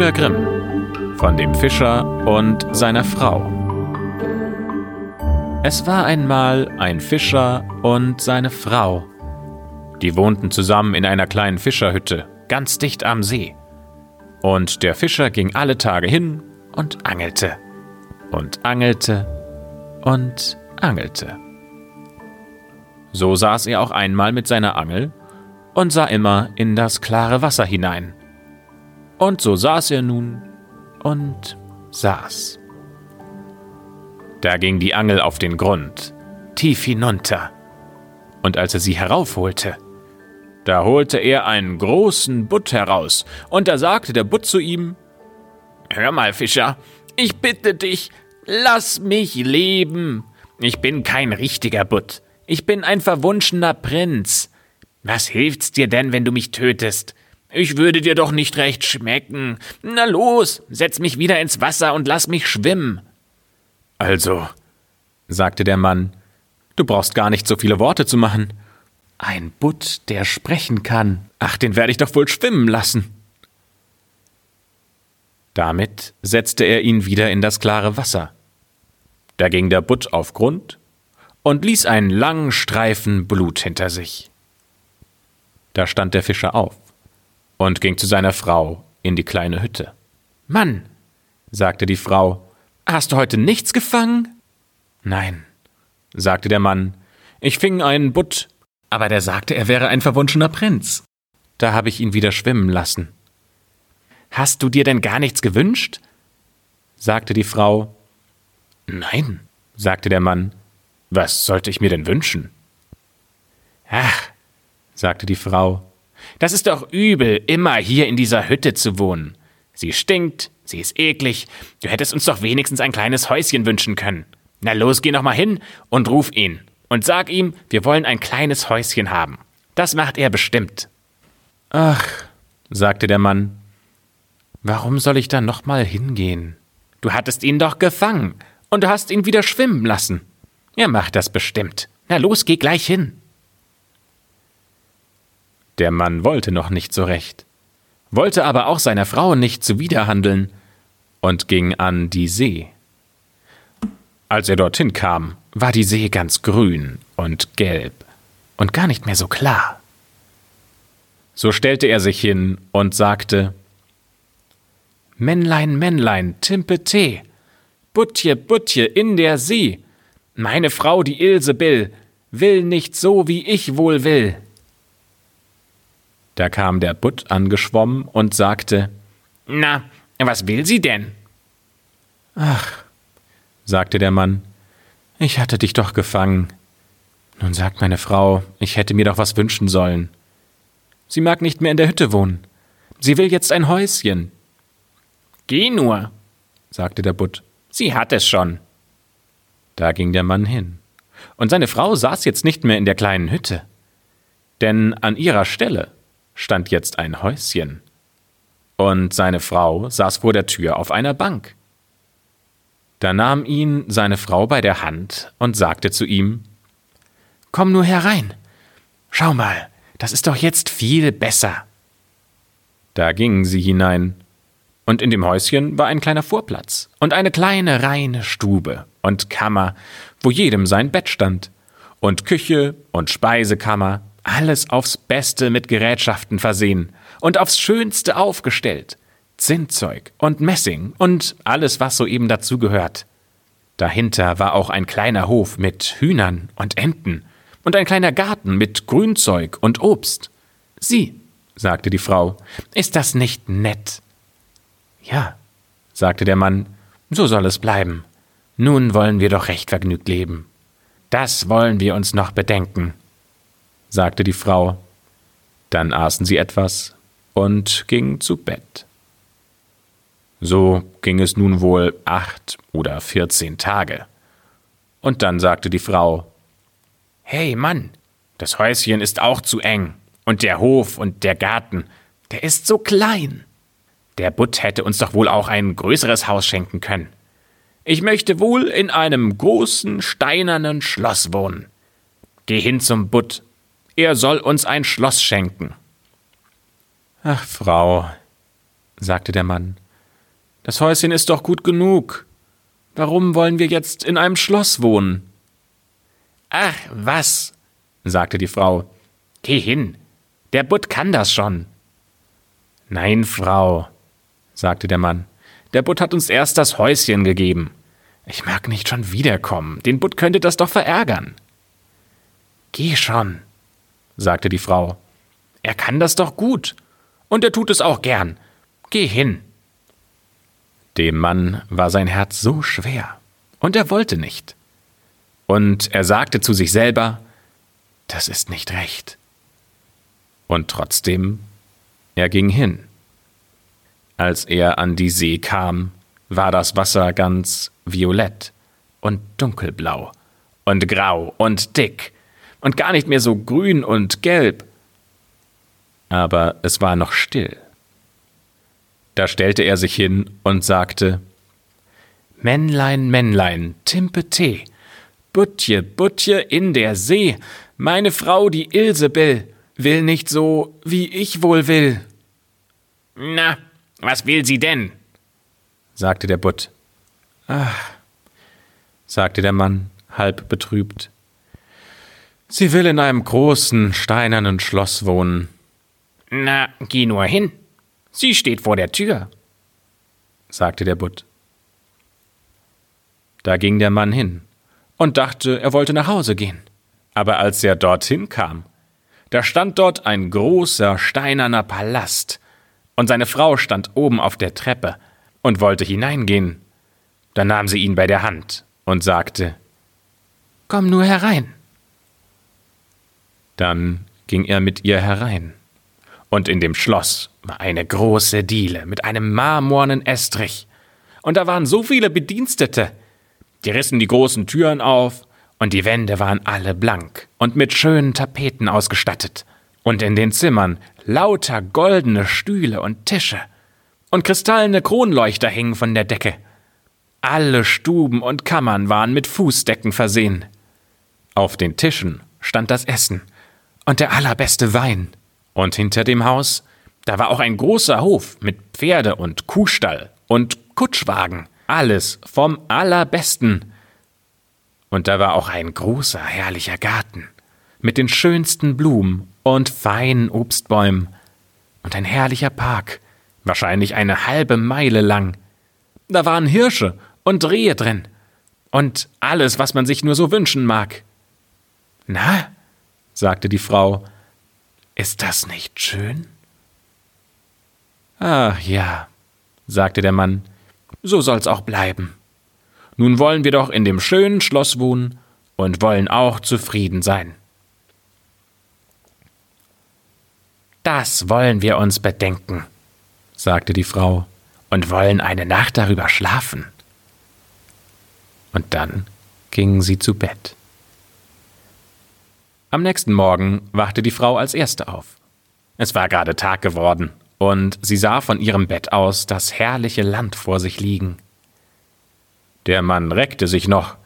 Brüder Grimm von dem Fischer und seiner Frau. Es war einmal ein Fischer und seine Frau. Die wohnten zusammen in einer kleinen Fischerhütte, ganz dicht am See. Und der Fischer ging alle Tage hin und angelte und angelte und angelte. So saß er auch einmal mit seiner Angel und sah immer in das klare Wasser hinein. Und so saß er nun und saß. Da ging die Angel auf den Grund, tief hinunter. Und als er sie heraufholte, da holte er einen großen Butt heraus, und da sagte der Butt zu ihm, Hör mal, Fischer, ich bitte dich, lass mich leben. Ich bin kein richtiger Butt. Ich bin ein verwunschener Prinz. Was hilft's dir denn, wenn du mich tötest? Ich würde dir doch nicht recht schmecken. Na los, setz mich wieder ins Wasser und lass mich schwimmen. Also, sagte der Mann, du brauchst gar nicht so viele Worte zu machen. Ein Butt, der sprechen kann. Ach, den werde ich doch wohl schwimmen lassen. Damit setzte er ihn wieder in das klare Wasser. Da ging der Butt auf Grund und ließ einen langen Streifen Blut hinter sich. Da stand der Fischer auf und ging zu seiner Frau in die kleine Hütte. Mann, sagte die Frau, hast du heute nichts gefangen? Nein, sagte der Mann, ich fing einen Butt, aber der sagte, er wäre ein verwunschener Prinz. Da habe ich ihn wieder schwimmen lassen. Hast du dir denn gar nichts gewünscht? sagte die Frau. Nein, sagte der Mann, was sollte ich mir denn wünschen? Ach, sagte die Frau, das ist doch übel, immer hier in dieser Hütte zu wohnen. Sie stinkt, sie ist eklig, du hättest uns doch wenigstens ein kleines Häuschen wünschen können. Na los, geh noch mal hin und ruf ihn und sag ihm, wir wollen ein kleines Häuschen haben. Das macht er bestimmt. Ach, sagte der Mann, warum soll ich da noch mal hingehen? Du hattest ihn doch gefangen und du hast ihn wieder schwimmen lassen. Er macht das bestimmt. Na los, geh gleich hin. Der Mann wollte noch nicht so recht, wollte aber auch seiner Frau nicht zuwiderhandeln und ging an die See. Als er dorthin kam, war die See ganz grün und gelb und gar nicht mehr so klar. So stellte er sich hin und sagte Männlein, Männlein, Timpe Tee, Butje, Butje in der See, meine Frau, die Ilse Bill, will nicht so, wie ich wohl will. Da kam der Butt angeschwommen und sagte Na, was will sie denn? Ach, sagte der Mann, ich hatte dich doch gefangen. Nun sagt meine Frau, ich hätte mir doch was wünschen sollen. Sie mag nicht mehr in der Hütte wohnen. Sie will jetzt ein Häuschen. Geh nur, sagte der Butt. Sie hat es schon. Da ging der Mann hin. Und seine Frau saß jetzt nicht mehr in der kleinen Hütte. Denn an ihrer Stelle stand jetzt ein Häuschen. Und seine Frau saß vor der Tür auf einer Bank. Da nahm ihn seine Frau bei der Hand und sagte zu ihm Komm nur herein. Schau mal, das ist doch jetzt viel besser. Da gingen sie hinein, und in dem Häuschen war ein kleiner Vorplatz und eine kleine reine Stube und Kammer, wo jedem sein Bett stand, und Küche und Speisekammer, alles aufs Beste mit Gerätschaften versehen und aufs Schönste aufgestellt, Zinnzeug und Messing und alles, was soeben dazugehört. Dahinter war auch ein kleiner Hof mit Hühnern und Enten und ein kleiner Garten mit Grünzeug und Obst. Sieh, sagte die Frau, ist das nicht nett? Ja, sagte der Mann, so soll es bleiben. Nun wollen wir doch recht vergnügt leben. Das wollen wir uns noch bedenken, sagte die Frau. Dann aßen sie etwas und gingen zu Bett. So ging es nun wohl acht oder vierzehn Tage. Und dann sagte die Frau Hey Mann, das Häuschen ist auch zu eng, und der Hof und der Garten, der ist so klein. Der Butt hätte uns doch wohl auch ein größeres Haus schenken können. Ich möchte wohl in einem großen steinernen Schloss wohnen. Geh hin zum Butt. Er soll uns ein Schloss schenken. Ach, Frau, sagte der Mann, Das Häuschen ist doch gut genug. Warum wollen wir jetzt in einem Schloss wohnen? Ach, was, sagte die Frau. Geh hin. Der Butt kann das schon. Nein, Frau, sagte der Mann. Der Butt hat uns erst das Häuschen gegeben. Ich mag nicht schon wiederkommen. Den Butt könnte das doch verärgern. Geh schon, sagte die Frau. Er kann das doch gut. Und er tut es auch gern. Geh hin. Dem Mann war sein Herz so schwer, und er wollte nicht. Und er sagte zu sich selber, das ist nicht recht. Und trotzdem, er ging hin. Als er an die See kam, war das Wasser ganz violett und dunkelblau und grau und dick und gar nicht mehr so grün und gelb. Aber es war noch still. Da stellte er sich hin und sagte Männlein, Männlein, Timpete, Butje, Butje in der See, meine Frau, die Ilsebell, will nicht so, wie ich wohl will. Na, was will sie denn? sagte der Butt. Ach, sagte der Mann, halb betrübt. Sie will in einem großen, steinernen Schloss wohnen. Na, geh nur hin. Sie steht vor der Tür, sagte der Butt. Da ging der Mann hin und dachte, er wollte nach Hause gehen. Aber als er dorthin kam, da stand dort ein großer steinerner Palast, und seine Frau stand oben auf der Treppe und wollte hineingehen. Da nahm sie ihn bei der Hand und sagte Komm nur herein. Dann ging er mit ihr herein, und in dem Schloss war eine große Diele mit einem marmornen Estrich, und da waren so viele Bedienstete, die rissen die großen Türen auf, und die Wände waren alle blank und mit schönen Tapeten ausgestattet, und in den Zimmern lauter goldene Stühle und Tische, und kristallene Kronleuchter hingen von der Decke. Alle Stuben und Kammern waren mit Fußdecken versehen. Auf den Tischen stand das Essen und der allerbeste Wein. Und hinter dem Haus, da war auch ein großer Hof mit Pferde und Kuhstall und Kutschwagen. Alles vom allerbesten. Und da war auch ein großer, herrlicher Garten mit den schönsten Blumen und feinen Obstbäumen und ein herrlicher Park, wahrscheinlich eine halbe Meile lang. Da waren Hirsche und Rehe drin und alles, was man sich nur so wünschen mag. Na, sagte die Frau, ist das nicht schön? Ach ja, sagte der Mann, so soll's auch bleiben. Nun wollen wir doch in dem schönen Schloss wohnen und wollen auch zufrieden sein. Das wollen wir uns bedenken, sagte die Frau, und wollen eine Nacht darüber schlafen. Und dann gingen sie zu Bett. Am nächsten Morgen wachte die Frau als erste auf. Es war gerade Tag geworden, und sie sah von ihrem Bett aus das herrliche Land vor sich liegen. Der Mann reckte sich noch.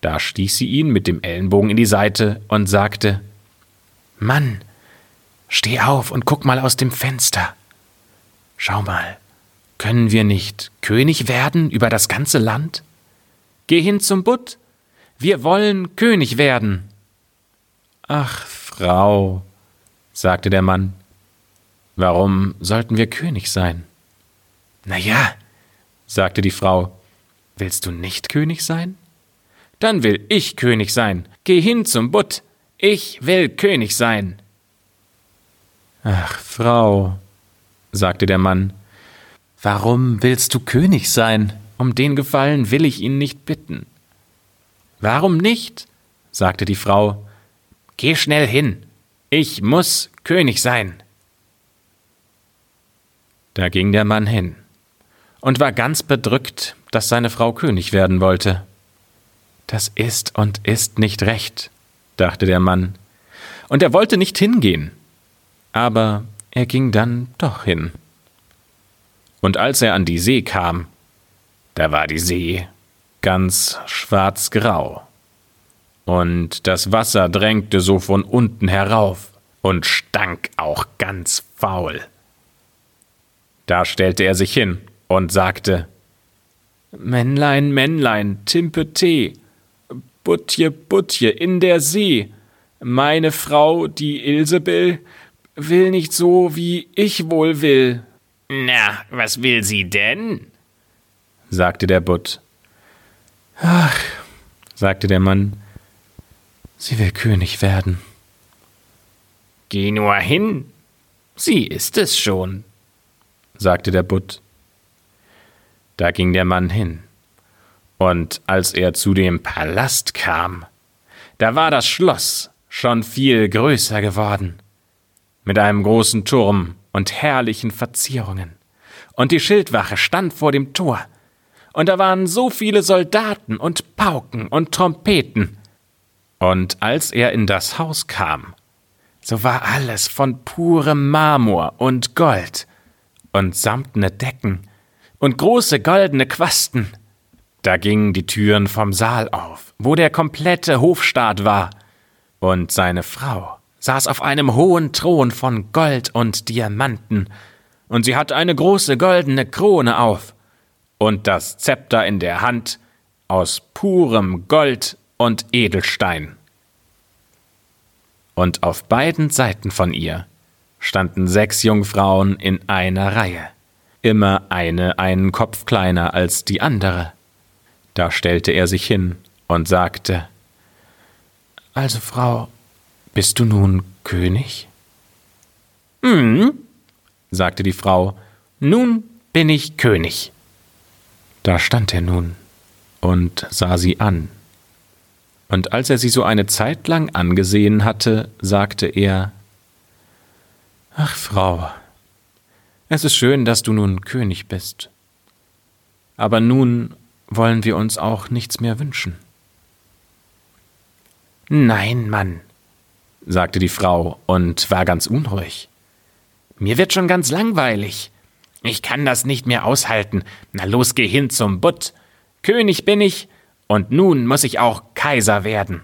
Da stieß sie ihn mit dem Ellenbogen in die Seite und sagte Mann, steh auf und guck mal aus dem Fenster. Schau mal, können wir nicht König werden über das ganze Land? Geh hin zum Butt. Wir wollen König werden. Ach, Frau, sagte der Mann, warum sollten wir König sein? Na ja, sagte die Frau, willst du nicht König sein? Dann will ich König sein. Geh hin zum Butt. Ich will König sein. Ach, Frau, sagte der Mann, warum willst du König sein? Um den Gefallen will ich ihn nicht bitten. Warum nicht? sagte die Frau. Geh schnell hin. Ich muss König sein. Da ging der Mann hin und war ganz bedrückt, dass seine Frau König werden wollte. Das ist und ist nicht recht, dachte der Mann, und er wollte nicht hingehen. Aber er ging dann doch hin. Und als er an die See kam, da war die See ganz schwarzgrau. Und das Wasser drängte so von unten herauf und stank auch ganz faul. Da stellte er sich hin und sagte Männlein, Männlein, Timpe Tee, Butje, Butje in der See, meine Frau, die Ilsebill, will nicht so, wie ich wohl will. Na, was will sie denn? sagte der Butt. Ach, sagte der Mann, sie will König werden. Geh nur hin, sie ist es schon, sagte der Butt. Da ging der Mann hin, und als er zu dem Palast kam, da war das Schloss schon viel größer geworden, mit einem großen Turm und herrlichen Verzierungen, und die Schildwache stand vor dem Tor, und da waren so viele Soldaten und Pauken und Trompeten. Und als er in das Haus kam, so war alles von purem Marmor und Gold und samtne Decken und große goldene Quasten. Da gingen die Türen vom Saal auf, wo der komplette Hofstaat war, und seine Frau saß auf einem hohen Thron von Gold und Diamanten, und sie hatte eine große goldene Krone auf, und das Zepter in der Hand aus purem Gold und Edelstein. Und auf beiden Seiten von ihr standen sechs Jungfrauen in einer Reihe, immer eine einen Kopf kleiner als die andere. Da stellte er sich hin und sagte Also, Frau, bist du nun König? Hm, sagte die Frau, nun bin ich König. Da stand er nun und sah sie an. Und als er sie so eine Zeit lang angesehen hatte, sagte er Ach, Frau, es ist schön, dass du nun König bist. Aber nun wollen wir uns auch nichts mehr wünschen. Nein, Mann, sagte die Frau und war ganz unruhig. Mir wird schon ganz langweilig. Ich kann das nicht mehr aushalten. Na los, geh hin zum Butt. König bin ich, und nun muss ich auch Kaiser werden.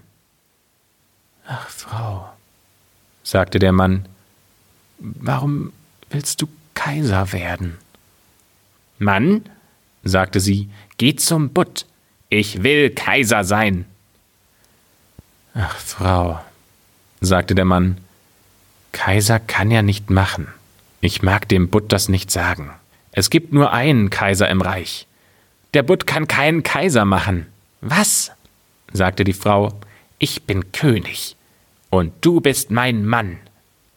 Ach, Frau, sagte der Mann, warum willst du Kaiser werden? Mann, sagte sie, geh zum Butt. Ich will Kaiser sein. Ach, Frau, sagte der Mann, Kaiser kann er nicht machen. Ich mag dem Butt das nicht sagen. Es gibt nur einen Kaiser im Reich. Der Butt kann keinen Kaiser machen. Was? sagte die Frau. Ich bin König. Und du bist mein Mann.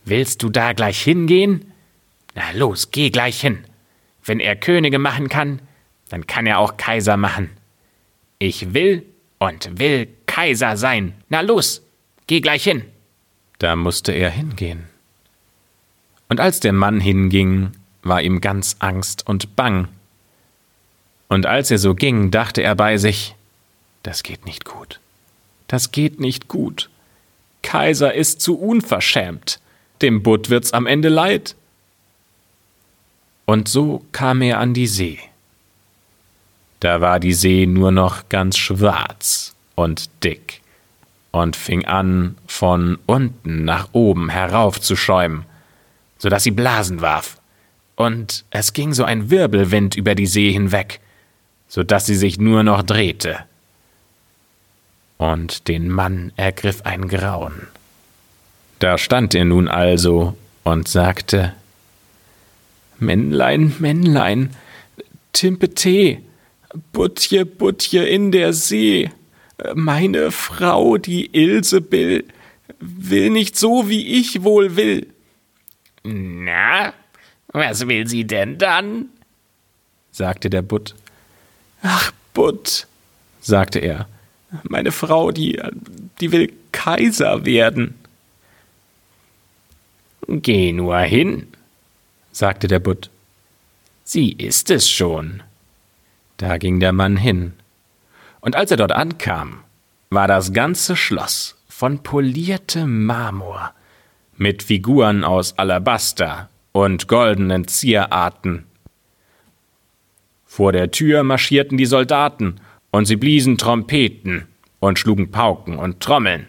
Willst du da gleich hingehen? Na los, geh gleich hin. Wenn er Könige machen kann, dann kann er auch Kaiser machen. Ich will und will Kaiser sein. Na los, geh gleich hin. Da musste er hingehen. Und als der Mann hinging, war ihm ganz Angst und Bang. Und als er so ging, dachte er bei sich, das geht nicht gut. Das geht nicht gut. Kaiser ist zu unverschämt. Dem Butt wird's am Ende leid. Und so kam er an die See. Da war die See nur noch ganz schwarz und dick und fing an, von unten nach oben herauf zu schäumen so dass sie Blasen warf. Und es ging so ein Wirbelwind über die See hinweg, so dass sie sich nur noch drehte. Und den Mann ergriff ein Grauen. Da stand er nun also und sagte Männlein, Männlein, Timpete, Butje, Butje in der See, meine Frau, die Ilsebill, will nicht so, wie ich wohl will. Na, was will sie denn dann? sagte der Butt. Ach, Butt, sagte er, meine Frau, die, die will Kaiser werden. Geh nur hin, sagte der Butt. Sie ist es schon. Da ging der Mann hin. Und als er dort ankam, war das ganze Schloss von poliertem Marmor mit Figuren aus Alabaster und goldenen Zierarten. Vor der Tür marschierten die Soldaten, und sie bliesen Trompeten und schlugen Pauken und Trommeln.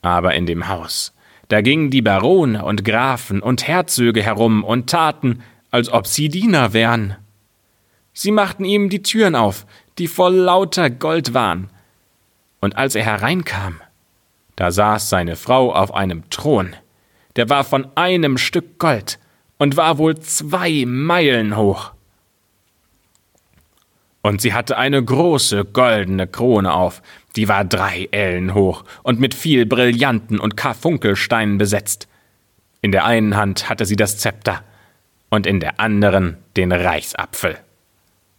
Aber in dem Haus, da gingen die Barone und Grafen und Herzöge herum und taten, als ob sie Diener wären. Sie machten ihm die Türen auf, die voll lauter Gold waren. Und als er hereinkam, da saß seine Frau auf einem Thron, der war von einem Stück Gold und war wohl zwei Meilen hoch. Und sie hatte eine große goldene Krone auf, die war drei Ellen hoch und mit viel Brillanten und Karfunkelsteinen besetzt. In der einen Hand hatte sie das Zepter und in der anderen den Reichsapfel.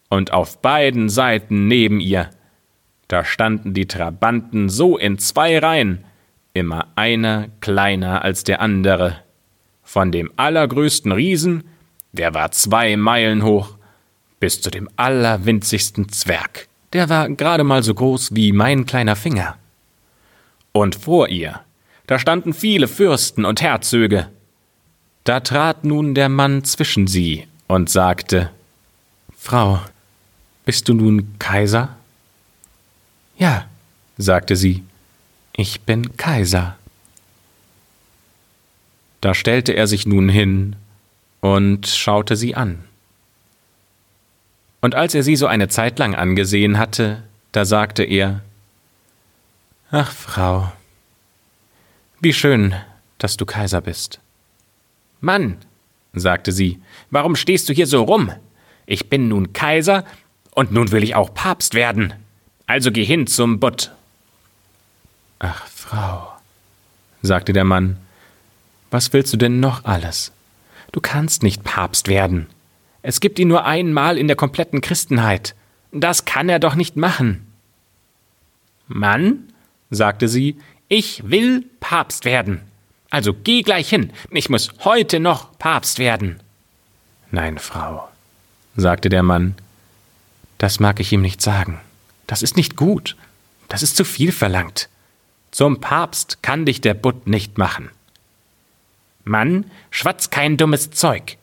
Und auf beiden Seiten neben ihr, da standen die Trabanten so in zwei Reihen, immer einer kleiner als der andere. Von dem allergrößten Riesen, der war zwei Meilen hoch, bis zu dem allerwinzigsten Zwerg, der war gerade mal so groß wie mein kleiner Finger. Und vor ihr, da standen viele Fürsten und Herzöge. Da trat nun der Mann zwischen sie und sagte Frau, bist du nun Kaiser? Ja, sagte sie, ich bin Kaiser. Da stellte er sich nun hin und schaute sie an. Und als er sie so eine Zeit lang angesehen hatte, da sagte er Ach, Frau, wie schön, dass du Kaiser bist. Mann, sagte sie, warum stehst du hier so rum? Ich bin nun Kaiser und nun will ich auch Papst werden. Also geh hin zum Butt. Ach, Frau, sagte der Mann, was willst du denn noch alles? Du kannst nicht Papst werden. Es gibt ihn nur einmal in der kompletten Christenheit. Das kann er doch nicht machen. Mann, sagte sie, ich will Papst werden. Also geh gleich hin. Ich muss heute noch Papst werden. Nein, Frau, sagte der Mann, das mag ich ihm nicht sagen. Das ist nicht gut. Das ist zu viel verlangt. Zum Papst kann dich der Butt nicht machen. Mann, schwatz kein dummes Zeug,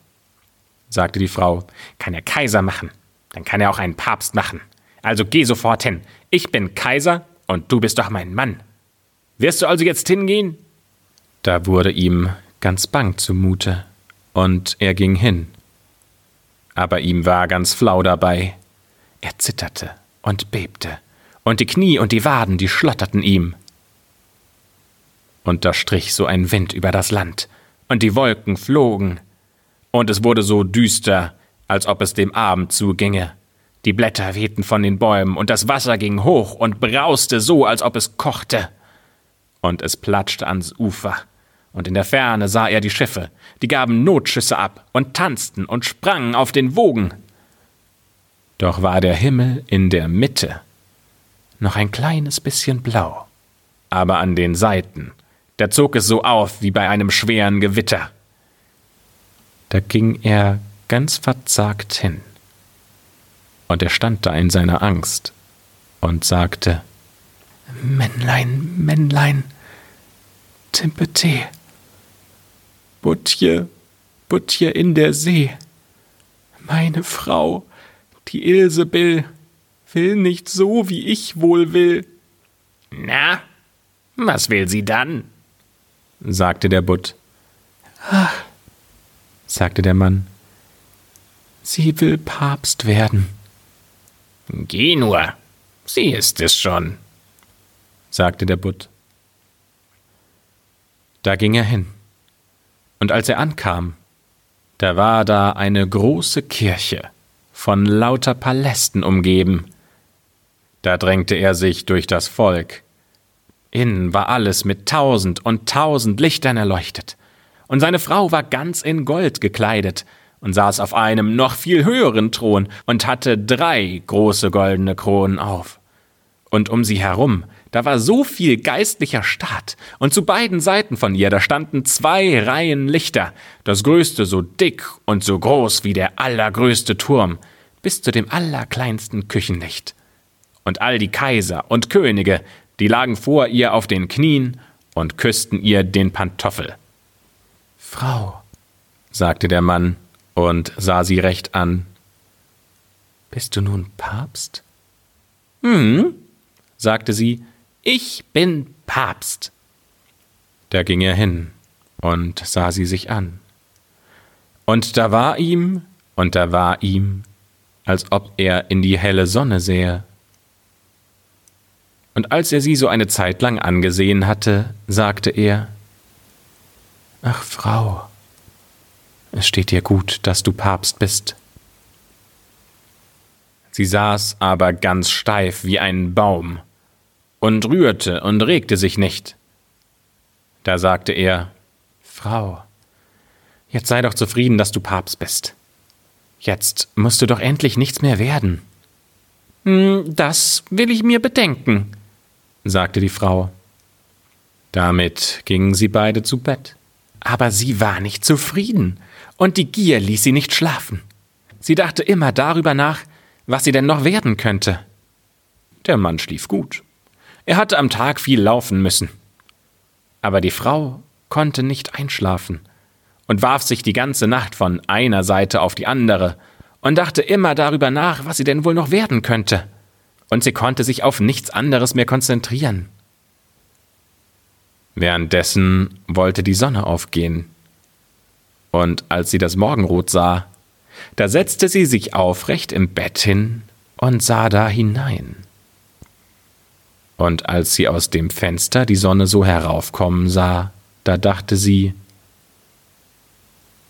sagte die Frau. Kann er Kaiser machen, dann kann er auch einen Papst machen. Also geh sofort hin. Ich bin Kaiser und du bist doch mein Mann. Wirst du also jetzt hingehen? Da wurde ihm ganz bang zumute, und er ging hin. Aber ihm war ganz flau dabei. Er zitterte und bebte, und die Knie und die Waden, die schlotterten ihm und da strich so ein Wind über das Land, und die Wolken flogen, und es wurde so düster, als ob es dem Abend zuginge. Die Blätter wehten von den Bäumen, und das Wasser ging hoch und brauste so, als ob es kochte. Und es platschte ans Ufer, und in der Ferne sah er die Schiffe, die gaben Notschüsse ab und tanzten und sprangen auf den Wogen. Doch war der Himmel in der Mitte noch ein kleines bisschen blau, aber an den Seiten da zog es so auf wie bei einem schweren Gewitter. Da ging er ganz verzagt hin. Und er stand da in seiner Angst und sagte Männlein, Männlein, Timpete, Butje, Butje in der See. Meine Frau, die Ilsebill, will nicht so, wie ich wohl will. Na, was will sie dann? sagte der Butt. Ach, sagte der Mann, sie will Papst werden. Geh nur, sie ist es schon, sagte der Butt. Da ging er hin, und als er ankam, da war da eine große Kirche, von lauter Palästen umgeben. Da drängte er sich durch das Volk, Innen war alles mit tausend und tausend Lichtern erleuchtet, und seine Frau war ganz in Gold gekleidet und saß auf einem noch viel höheren Thron und hatte drei große goldene Kronen auf. Und um sie herum, da war so viel geistlicher Staat, und zu beiden Seiten von ihr, da standen zwei Reihen Lichter, das größte so dick und so groß wie der allergrößte Turm, bis zu dem allerkleinsten Küchenlicht. Und all die Kaiser und Könige, die lagen vor ihr auf den Knien und küssten ihr den Pantoffel. Frau, sagte der Mann und sah sie recht an. Bist du nun Papst? Hm, sagte sie, ich bin Papst. Da ging er hin und sah sie sich an. Und da war ihm, und da war ihm, als ob er in die helle Sonne sähe. Und als er sie so eine Zeit lang angesehen hatte, sagte er Ach Frau, es steht dir gut, dass du Papst bist. Sie saß aber ganz steif wie ein Baum und rührte und regte sich nicht. Da sagte er Frau, jetzt sei doch zufrieden, dass du Papst bist. Jetzt musst du doch endlich nichts mehr werden. Hm, das will ich mir bedenken, sagte die Frau. Damit gingen sie beide zu Bett. Aber sie war nicht zufrieden, und die Gier ließ sie nicht schlafen. Sie dachte immer darüber nach, was sie denn noch werden könnte. Der Mann schlief gut. Er hatte am Tag viel laufen müssen. Aber die Frau konnte nicht einschlafen und warf sich die ganze Nacht von einer Seite auf die andere und dachte immer darüber nach, was sie denn wohl noch werden könnte. Und sie konnte sich auf nichts anderes mehr konzentrieren. Währenddessen wollte die Sonne aufgehen. Und als sie das Morgenrot sah, da setzte sie sich aufrecht im Bett hin und sah da hinein. Und als sie aus dem Fenster die Sonne so heraufkommen sah, da dachte sie,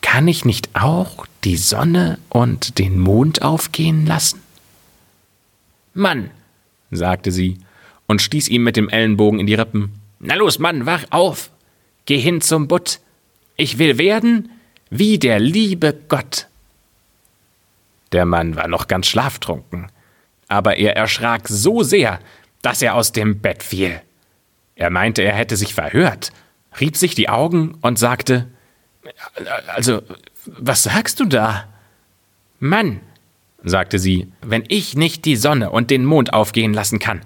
kann ich nicht auch die Sonne und den Mond aufgehen lassen? Mann, sagte sie und stieß ihm mit dem Ellenbogen in die Rippen. Na los, Mann, wach auf. Geh hin zum Butt. Ich will werden wie der liebe Gott. Der Mann war noch ganz schlaftrunken, aber er erschrak so sehr, dass er aus dem Bett fiel. Er meinte, er hätte sich verhört, rieb sich die Augen und sagte Also, was sagst du da? Mann, sagte sie, wenn ich nicht die Sonne und den Mond aufgehen lassen kann,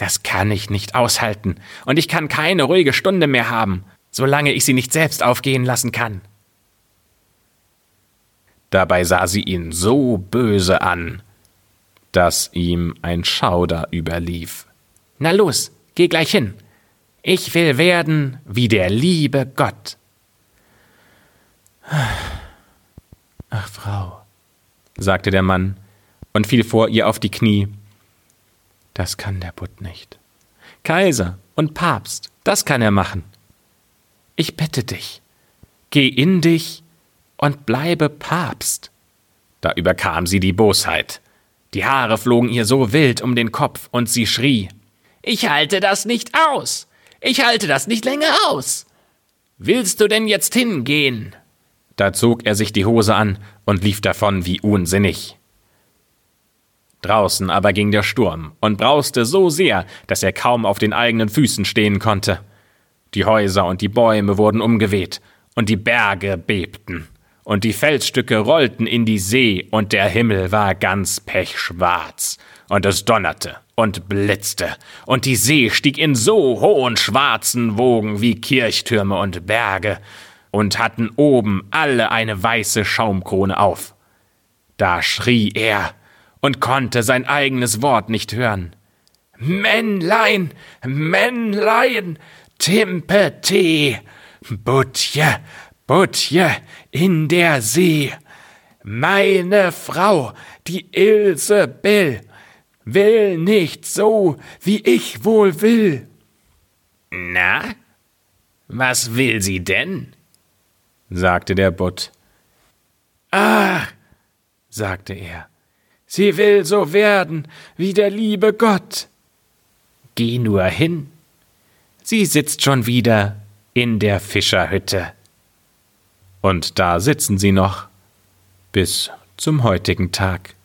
das kann ich nicht aushalten, und ich kann keine ruhige Stunde mehr haben, solange ich sie nicht selbst aufgehen lassen kann. Dabei sah sie ihn so böse an, dass ihm ein Schauder überlief. Na los, geh gleich hin. Ich will werden wie der liebe Gott. Ach, Frau, sagte der Mann und fiel vor ihr auf die Knie. Das kann der Butt nicht. Kaiser und Papst, das kann er machen. Ich bitte dich, geh in dich und bleibe Papst. Da überkam sie die Bosheit. Die Haare flogen ihr so wild um den Kopf und sie schrie Ich halte das nicht aus. Ich halte das nicht länger aus. Willst du denn jetzt hingehen? Da zog er sich die Hose an und lief davon wie unsinnig. Draußen aber ging der Sturm und brauste so sehr, dass er kaum auf den eigenen Füßen stehen konnte. Die Häuser und die Bäume wurden umgeweht, und die Berge bebten und die Felsstücke rollten in die See, und der Himmel war ganz pechschwarz, und es donnerte und blitzte, und die See stieg in so hohen schwarzen Wogen wie Kirchtürme und Berge, und hatten oben alle eine weiße Schaumkrone auf. Da schrie er und konnte sein eigenes Wort nicht hören. Männlein, Männlein, Timpete, Butje, Butje in der See. Meine Frau, die Ilse Bill, will nicht so, wie ich wohl will. Na, was will sie denn? sagte der Butt. Ah, sagte er, sie will so werden wie der liebe Gott. Geh nur hin. Sie sitzt schon wieder in der Fischerhütte. Und da sitzen sie noch bis zum heutigen Tag.